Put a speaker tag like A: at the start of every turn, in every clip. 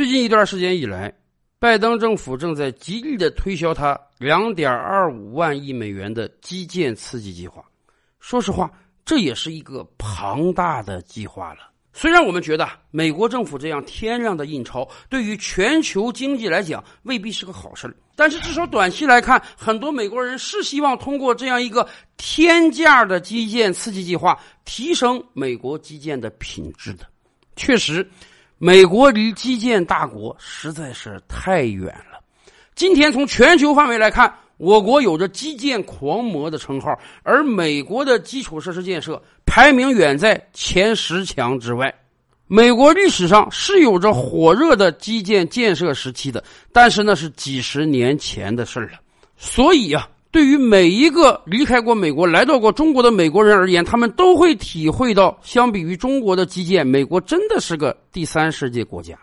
A: 最近一段时间以来，拜登政府正在极力的推销他两点二五万亿美元的基建刺激计划。说实话，这也是一个庞大的计划了。虽然我们觉得美国政府这样天量的印钞对于全球经济来讲未必是个好事但是至少短期来看，很多美国人是希望通过这样一个天价的基建刺激计划提升美国基建的品质的。确实，美国离基建大国实在是太远了。今天从全球范围来看，我国有着基建狂魔的称号，而美国的基础设施建设排名远在前十强之外。美国历史上是有着火热的基建建设时期的，但是那是几十年前的事了。所以啊，对于每一个离开过美国、来到过中国的美国人而言，他们都会体会到，相比于中国的基建，美国真的是个第三世界国家。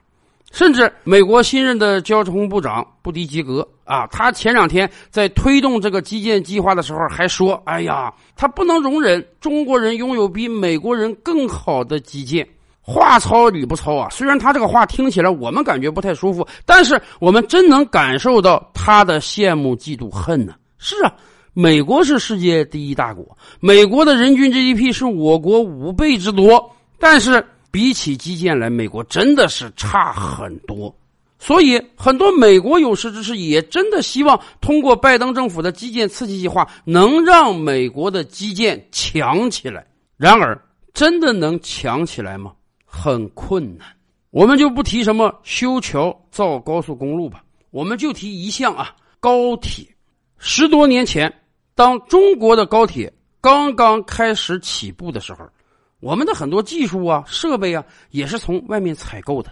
A: 甚至美国新任的交通部长布迪吉格啊，他前两天在推动这个基建计划的时候还说：“哎呀，他不能容忍中国人拥有比美国人更好的基建。”话糙理不糙啊！虽然他这个话听起来我们感觉不太舒服，但是我们真能感受到他的羡慕、嫉妒、恨呢。是啊，美国是世界第一大国，美国的人均 GDP 是我国五倍之多，但是。比起基建来，美国真的是差很多，所以很多美国有识之士也真的希望通过拜登政府的基建刺激计划，能让美国的基建强起来。然而，真的能强起来吗？很困难。我们就不提什么修桥造高速公路吧，我们就提一项啊，高铁。十多年前，当中国的高铁刚刚开始起步的时候。我们的很多技术啊、设备啊，也是从外面采购的。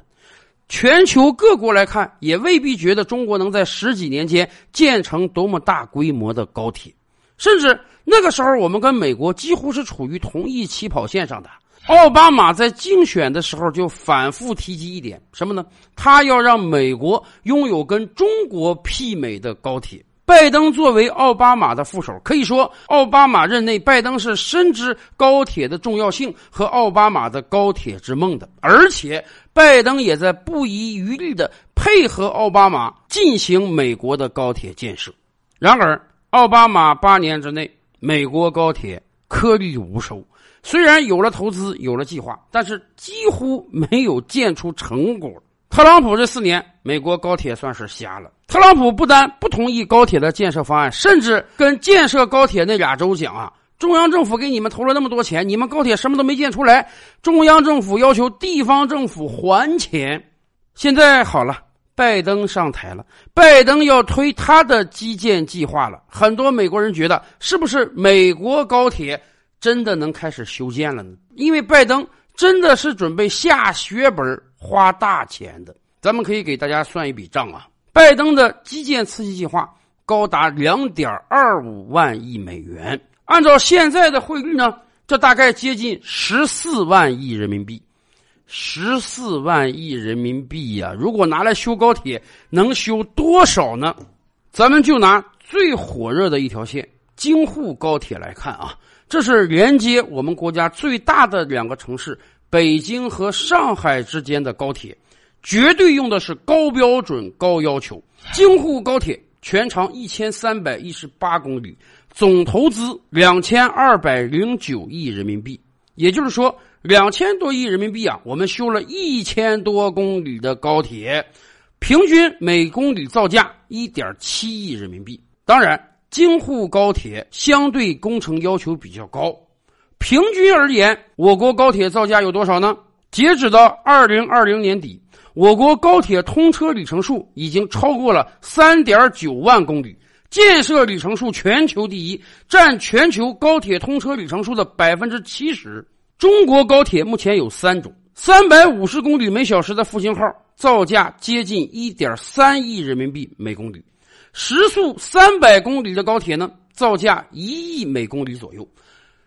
A: 全球各国来看，也未必觉得中国能在十几年间建成多么大规模的高铁。甚至那个时候，我们跟美国几乎是处于同一起跑线上的。奥巴马在竞选的时候就反复提及一点什么呢？他要让美国拥有跟中国媲美的高铁。拜登作为奥巴马的副手，可以说奥巴马任内，拜登是深知高铁的重要性和奥巴马的高铁之梦的，而且拜登也在不遗余力的配合奥巴马进行美国的高铁建设。然而，奥巴马八年之内，美国高铁颗粒无收，虽然有了投资，有了计划，但是几乎没有建出成果。特朗普这四年，美国高铁算是瞎了。特朗普不但不同意高铁的建设方案，甚至跟建设高铁那俩州讲啊，中央政府给你们投了那么多钱，你们高铁什么都没建出来，中央政府要求地方政府还钱。现在好了，拜登上台了，拜登要推他的基建计划了。很多美国人觉得，是不是美国高铁真的能开始修建了呢？因为拜登真的是准备下血本花大钱的，咱们可以给大家算一笔账啊。拜登的基建刺激计划高达两点二五万亿美元，按照现在的汇率呢，这大概接近十四万亿人民币。十四万亿人民币呀，如果拿来修高铁，能修多少呢？咱们就拿最火热的一条线京沪高铁来看啊，这是连接我们国家最大的两个城市。北京和上海之间的高铁，绝对用的是高标准、高要求。京沪高铁全长一千三百一十八公里，总投资两千二百零九亿人民币。也就是说，两千多亿人民币啊，我们修了一千多公里的高铁，平均每公里造价一点七亿人民币。当然，京沪高铁相对工程要求比较高。平均而言，我国高铁造价有多少呢？截止到二零二零年底，我国高铁通车里程数已经超过了三点九万公里，建设里程数全球第一，占全球高铁通车里程数的百分之七十。中国高铁目前有三种：三百五十公里每小时的复兴号，造价接近一点三亿人民币每公里；时速三百公里的高铁呢，造价一亿每公里左右。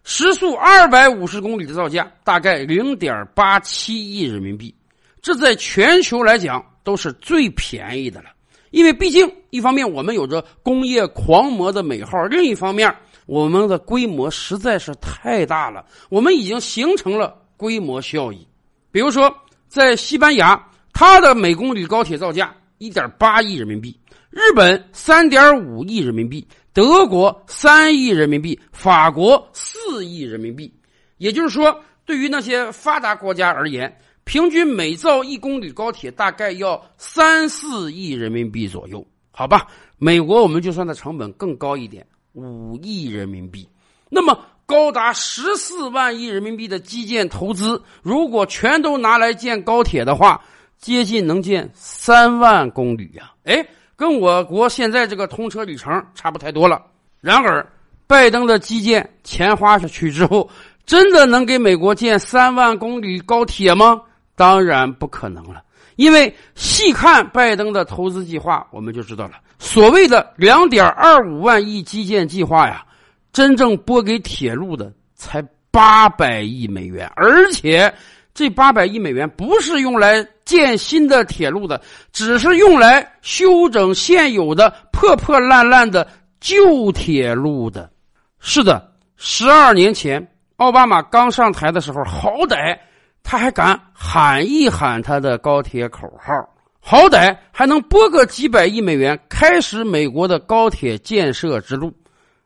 A: 时速二百五十公里的造价大概零点八七亿人民币，这在全球来讲都是最便宜的了。因为毕竟，一方面我们有着工业狂魔的美号，另一方面我们的规模实在是太大了，我们已经形成了规模效益。比如说，在西班牙。它的每公里高铁造价一点八亿人民币，日本三点五亿人民币，德国三亿人民币，法国四亿人民币。也就是说，对于那些发达国家而言，平均每造一公里高铁大概要三四亿人民币左右。好吧，美国我们就算它成本更高一点，五亿人民币。那么。高达十四万亿人民币的基建投资，如果全都拿来建高铁的话，接近能建三万公里呀！哎，跟我国现在这个通车里程差不太多了。然而，拜登的基建钱花下去之后，真的能给美国建三万公里高铁吗？当然不可能了。因为细看拜登的投资计划，我们就知道了，所谓的两点二五万亿基建计划呀。真正拨给铁路的才八百亿美元，而且这八百亿美元不是用来建新的铁路的，只是用来修整现有的破破烂烂的旧铁路的。是的，十二年前奥巴马刚上台的时候，好歹他还敢喊一喊他的高铁口号，好歹还能拨个几百亿美元，开始美国的高铁建设之路。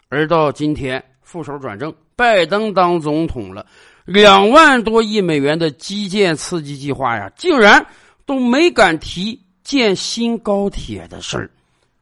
A: 而到今天，副手转正，拜登当总统了，两万多亿美元的基建刺激计划呀，竟然都没敢提建新高铁的事儿。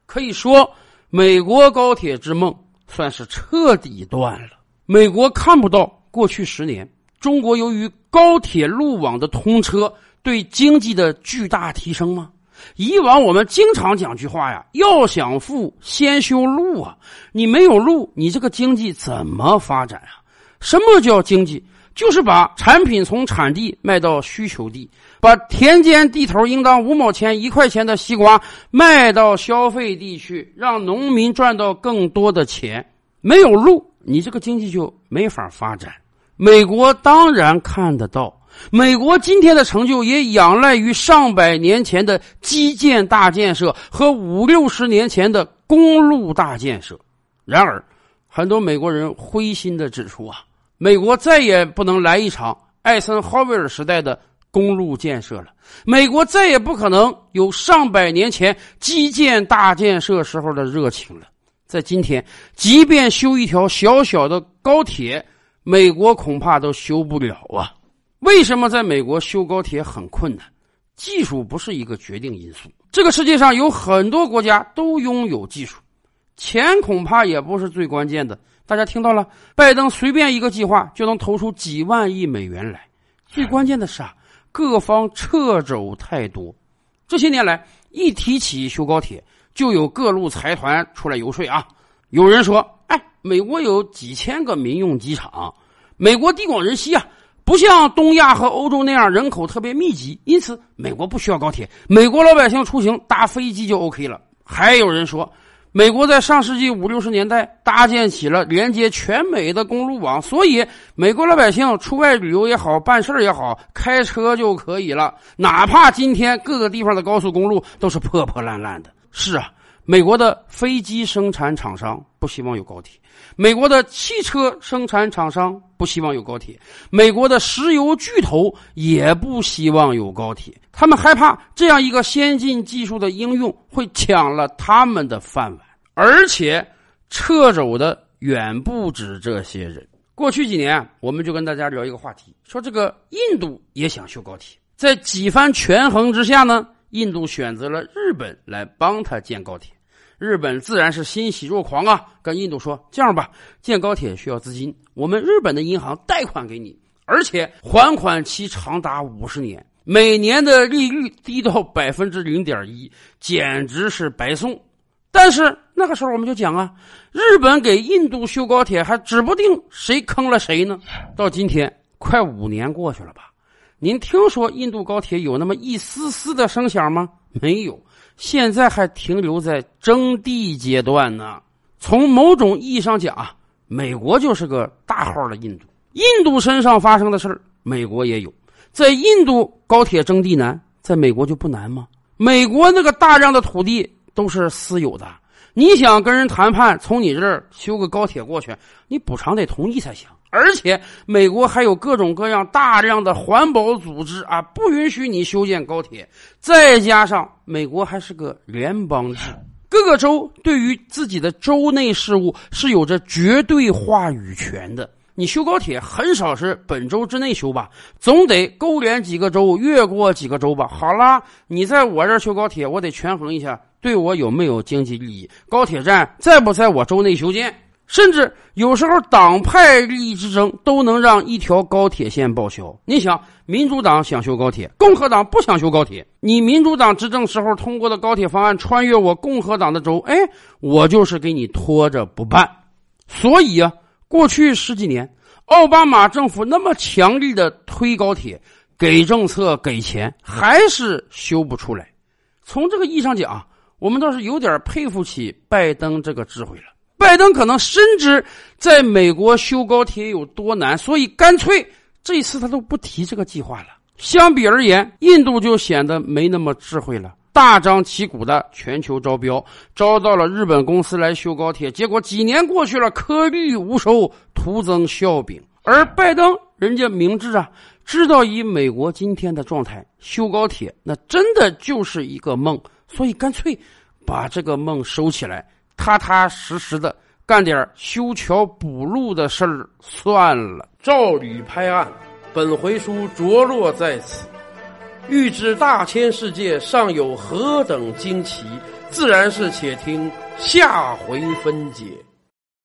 A: 可以说，美国高铁之梦算是彻底断了。美国看不到过去十年中国由于高铁路网的通车对经济的巨大提升吗？以往我们经常讲句话呀，要想富，先修路啊！你没有路，你这个经济怎么发展啊？什么叫经济？就是把产品从产地卖到需求地，把田间地头应当五毛钱、一块钱的西瓜卖到消费地去，让农民赚到更多的钱。没有路，你这个经济就没法发展。美国当然看得到。美国今天的成就也仰赖于上百年前的基建大建设和五六十年前的公路大建设。然而，很多美国人灰心的指出啊，美国再也不能来一场艾森豪威尔时代的公路建设了，美国再也不可能有上百年前基建大建设时候的热情了。在今天，即便修一条小小的高铁，美国恐怕都修不了啊。为什么在美国修高铁很困难？技术不是一个决定因素。这个世界上有很多国家都拥有技术，钱恐怕也不是最关键的。大家听到了，拜登随便一个计划就能投出几万亿美元来。最关键的是啊，各方掣肘太多。这些年来，一提起修高铁，就有各路财团出来游说啊。有人说：“哎，美国有几千个民用机场，美国地广人稀啊。”不像东亚和欧洲那样人口特别密集，因此美国不需要高铁，美国老百姓出行搭飞机就 OK 了。还有人说，美国在上世纪五六十年代搭建起了连接全美的公路网，所以美国老百姓出外旅游也好，办事也好，开车就可以了。哪怕今天各个地方的高速公路都是破破烂烂的。是啊。美国的飞机生产厂商不希望有高铁，美国的汽车生产厂商不希望有高铁，美国的石油巨头也不希望有高铁。他们害怕这样一个先进技术的应用会抢了他们的饭碗，而且撤走的远不止这些人。过去几年，我们就跟大家聊一个话题，说这个印度也想修高铁，在几番权衡之下呢？印度选择了日本来帮他建高铁，日本自然是欣喜若狂啊！跟印度说：“这样吧，建高铁需要资金，我们日本的银行贷款给你，而且还款期长达五十年，每年的利率低到百分之零点一，简直是白送。”但是那个时候我们就讲啊，日本给印度修高铁，还指不定谁坑了谁呢。到今天，快五年过去了吧？您听说印度高铁有那么一丝丝的声响吗？没有，现在还停留在征地阶段呢。从某种意义上讲啊，美国就是个大号的印度。印度身上发生的事儿，美国也有。在印度高铁征地难，在美国就不难吗？美国那个大量的土地都是私有的，你想跟人谈判，从你这儿修个高铁过去，你补偿得同意才行。而且美国还有各种各样大量的环保组织啊，不允许你修建高铁。再加上美国还是个联邦制，各个州对于自己的州内事务是有着绝对话语权的。你修高铁很少是本州之内修吧，总得勾连几个州，越过几个州吧。好啦，你在我这儿修高铁，我得权衡一下，对我有没有经济利益？高铁站在不在我州内修建？甚至有时候党派利益之争都能让一条高铁线报销。你想，民主党想修高铁，共和党不想修高铁。你民主党执政时候通过的高铁方案穿越我共和党的州，哎，我就是给你拖着不办。所以啊。过去十几年，奥巴马政府那么强力的推高铁，给政策给钱，还是修不出来。从这个意义上讲，我们倒是有点佩服起拜登这个智慧了。拜登可能深知在美国修高铁有多难，所以干脆这次他都不提这个计划了。相比而言，印度就显得没那么智慧了。大张旗鼓的全球招标，招到了日本公司来修高铁，结果几年过去了，颗粒无收，徒增笑柄。而拜登人家明智啊，知道以美国今天的状态修高铁，那真的就是一个梦，所以干脆把这个梦收起来，踏踏实实的干点修桥补路的事儿算了。
B: 照吕拍案，本回书着落在此。欲知大千世界尚有何等惊奇，自然是且听下回分解。